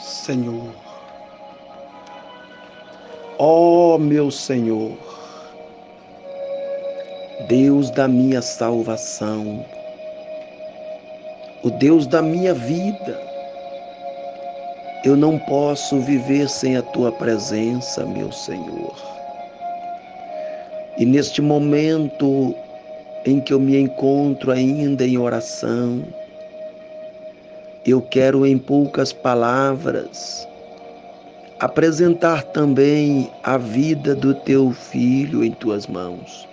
Senhor. Ó oh, meu Senhor, Deus da minha salvação, o Deus da minha vida, eu não posso viver sem a tua presença, meu Senhor. E neste momento em que eu me encontro ainda em oração, eu quero em poucas palavras apresentar também a vida do teu filho em tuas mãos.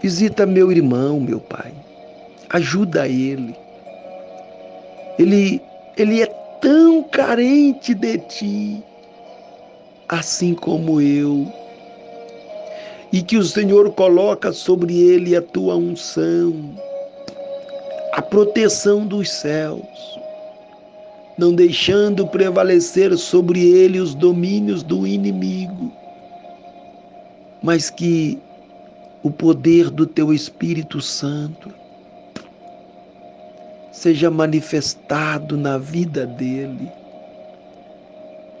Visita meu irmão, meu pai. Ajuda ele. Ele ele é tão carente de ti, assim como eu. E que o Senhor coloca sobre ele a tua unção, a proteção dos céus não deixando prevalecer sobre ele os domínios do inimigo, mas que o poder do teu Espírito Santo seja manifestado na vida dele,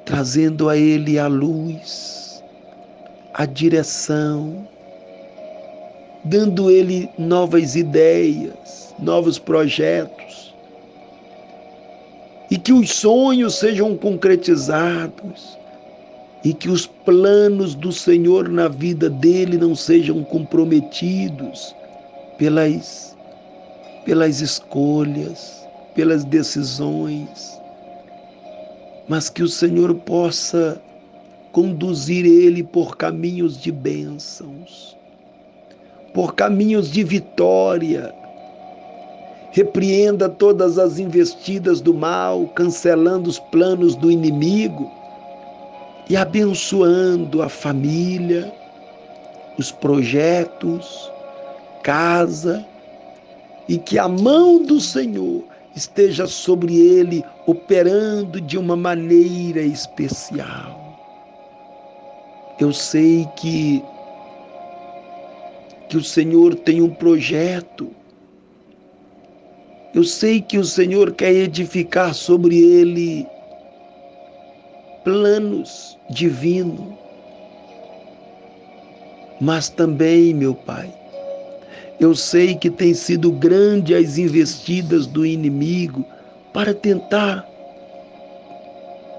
trazendo a ele a luz, a direção, dando ele novas ideias, novos projetos. E que os sonhos sejam concretizados. E que os planos do Senhor na vida dele não sejam comprometidos pelas pelas escolhas, pelas decisões, mas que o Senhor possa conduzir ele por caminhos de bênçãos, por caminhos de vitória, repreenda todas as investidas do mal, cancelando os planos do inimigo e abençoando a família, os projetos, casa, e que a mão do Senhor esteja sobre ele, operando de uma maneira especial. Eu sei que que o Senhor tem um projeto eu sei que o Senhor quer edificar sobre ele planos divinos, mas também, meu Pai, eu sei que tem sido grande as investidas do inimigo para tentar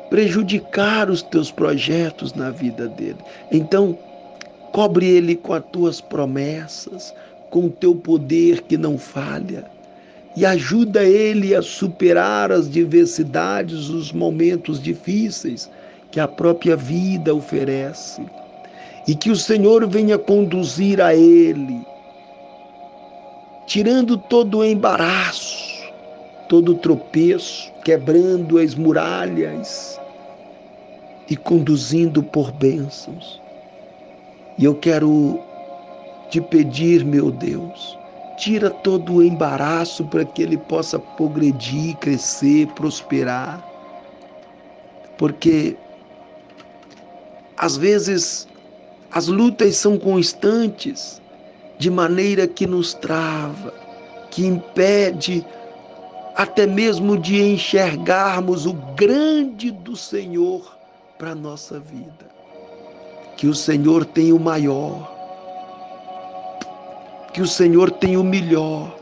prejudicar os teus projetos na vida dele. Então, cobre ele com as tuas promessas, com o teu poder que não falha e ajuda ele a superar as diversidades, os momentos difíceis que a própria vida oferece. E que o Senhor venha conduzir a ele, tirando todo o embaraço, todo o tropeço, quebrando as muralhas e conduzindo por bênçãos. E eu quero te pedir, meu Deus, tira todo o embaraço para que ele possa progredir, crescer, prosperar. Porque às vezes as lutas são constantes, de maneira que nos trava, que impede até mesmo de enxergarmos o grande do Senhor para a nossa vida. Que o Senhor tem o maior que o Senhor tem o melhor.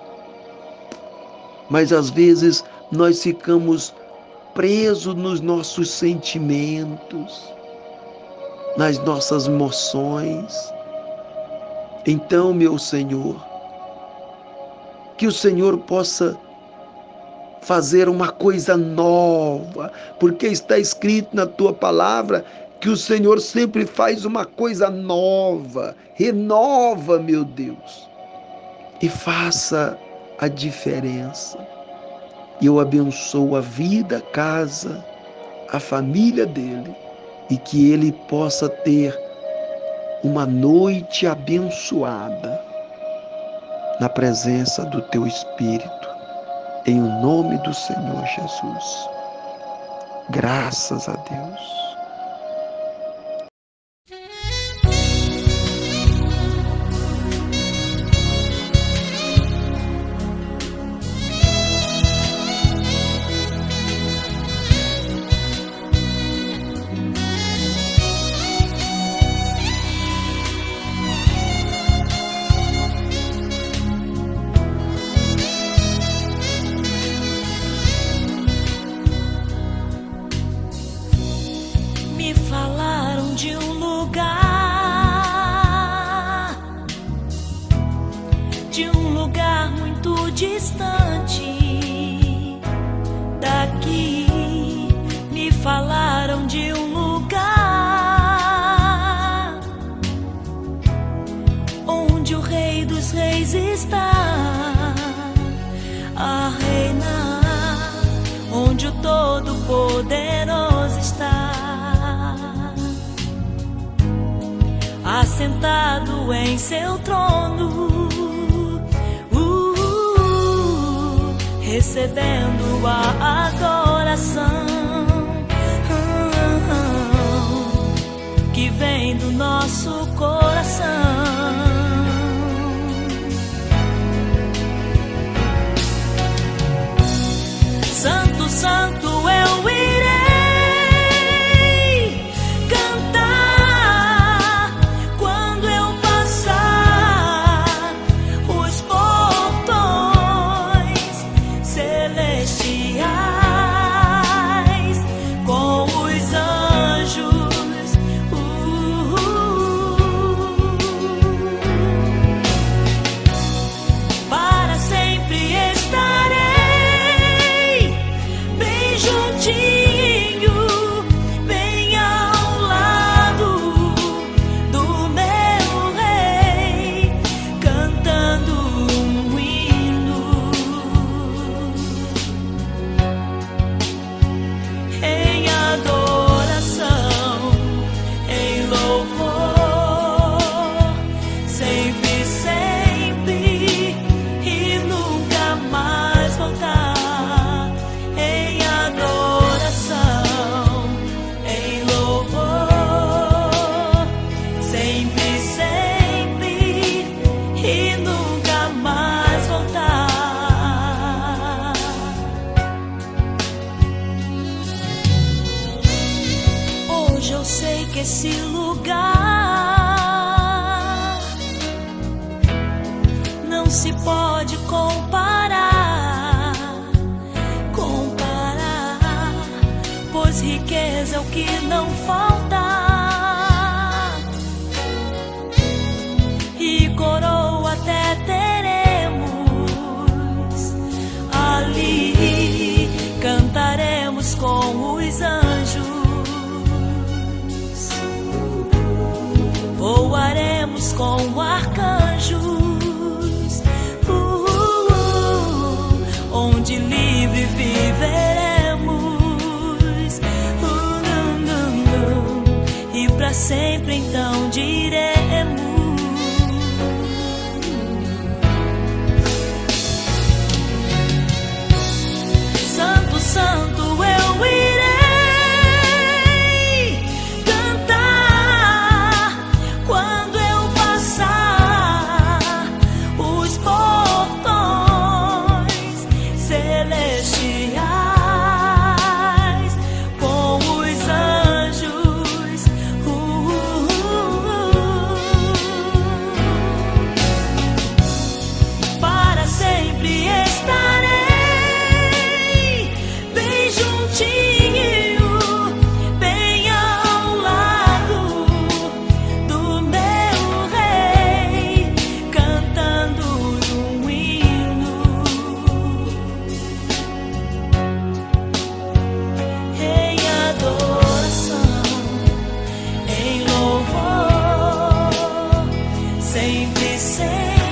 Mas às vezes nós ficamos presos nos nossos sentimentos, nas nossas emoções. Então, meu Senhor, que o Senhor possa fazer uma coisa nova, porque está escrito na tua palavra que o Senhor sempre faz uma coisa nova, renova, meu Deus e faça a diferença. Eu abençoo a vida, a casa, a família dele e que ele possa ter uma noite abençoada na presença do teu Espírito, em o nome do Senhor Jesus. Graças a Deus. distante daqui. Me falaram de um lugar onde o Rei dos Reis está a reinar, onde o Todo-Poderoso está. Assentado em seu trono recebendo a adoração. que vem do nosso Hoje eu sei que esse lugar não se pode comparar, comparar, pois riqueza é o que não falta. Arcanjos, uh, uh, onde livre viveremos, uh, e para sempre então diremos. They say